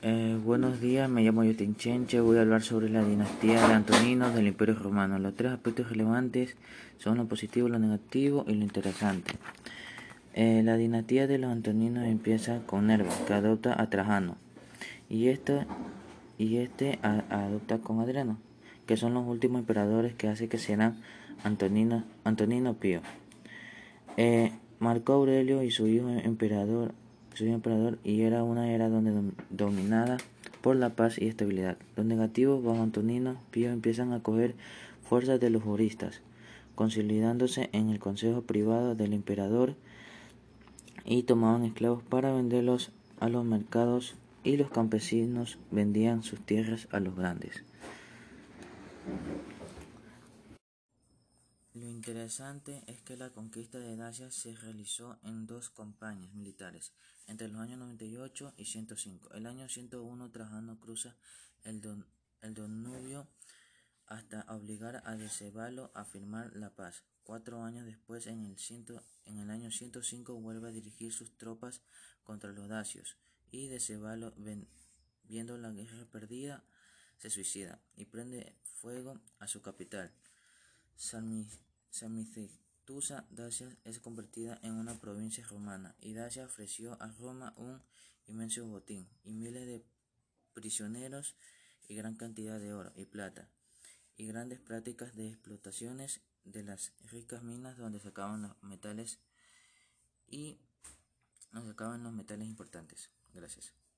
Eh, buenos días, me llamo Justin Chenche, voy a hablar sobre la dinastía de Antoninos del Imperio Romano. Los tres aspectos relevantes son lo positivo, lo negativo y lo interesante. Eh, la dinastía de los Antoninos empieza con Nerva, que adopta a Trajano, y este, y este adopta con Adriano, que son los últimos emperadores que hace que sean Antonino, Antonino Pío. Eh, Marco Aurelio y su hijo emperador emperador y era una era donde dominada por la paz y estabilidad. Los negativos bajo Antonino Pío empiezan a coger fuerzas de los juristas, consolidándose en el consejo privado del emperador y tomaban esclavos para venderlos a los mercados y los campesinos vendían sus tierras a los grandes. Lo interesante es que la conquista de Dacia se realizó en dos campañas militares, entre los años 98 y 105. El año 101 Trajano cruza el, Danubio hasta obligar a Decebalo a firmar la paz. Cuatro años después, en el, en el año 105, vuelve a dirigir sus tropas contra los dacios y Decebalo, viendo la guerra perdida, se suicida y prende fuego a su capital. Samicetusa Dacia es convertida en una provincia romana y Dacia ofreció a Roma un inmenso botín y miles de prisioneros y gran cantidad de oro y plata y grandes prácticas de explotaciones de las ricas minas donde sacaban los metales y nos sacaban los metales importantes. Gracias.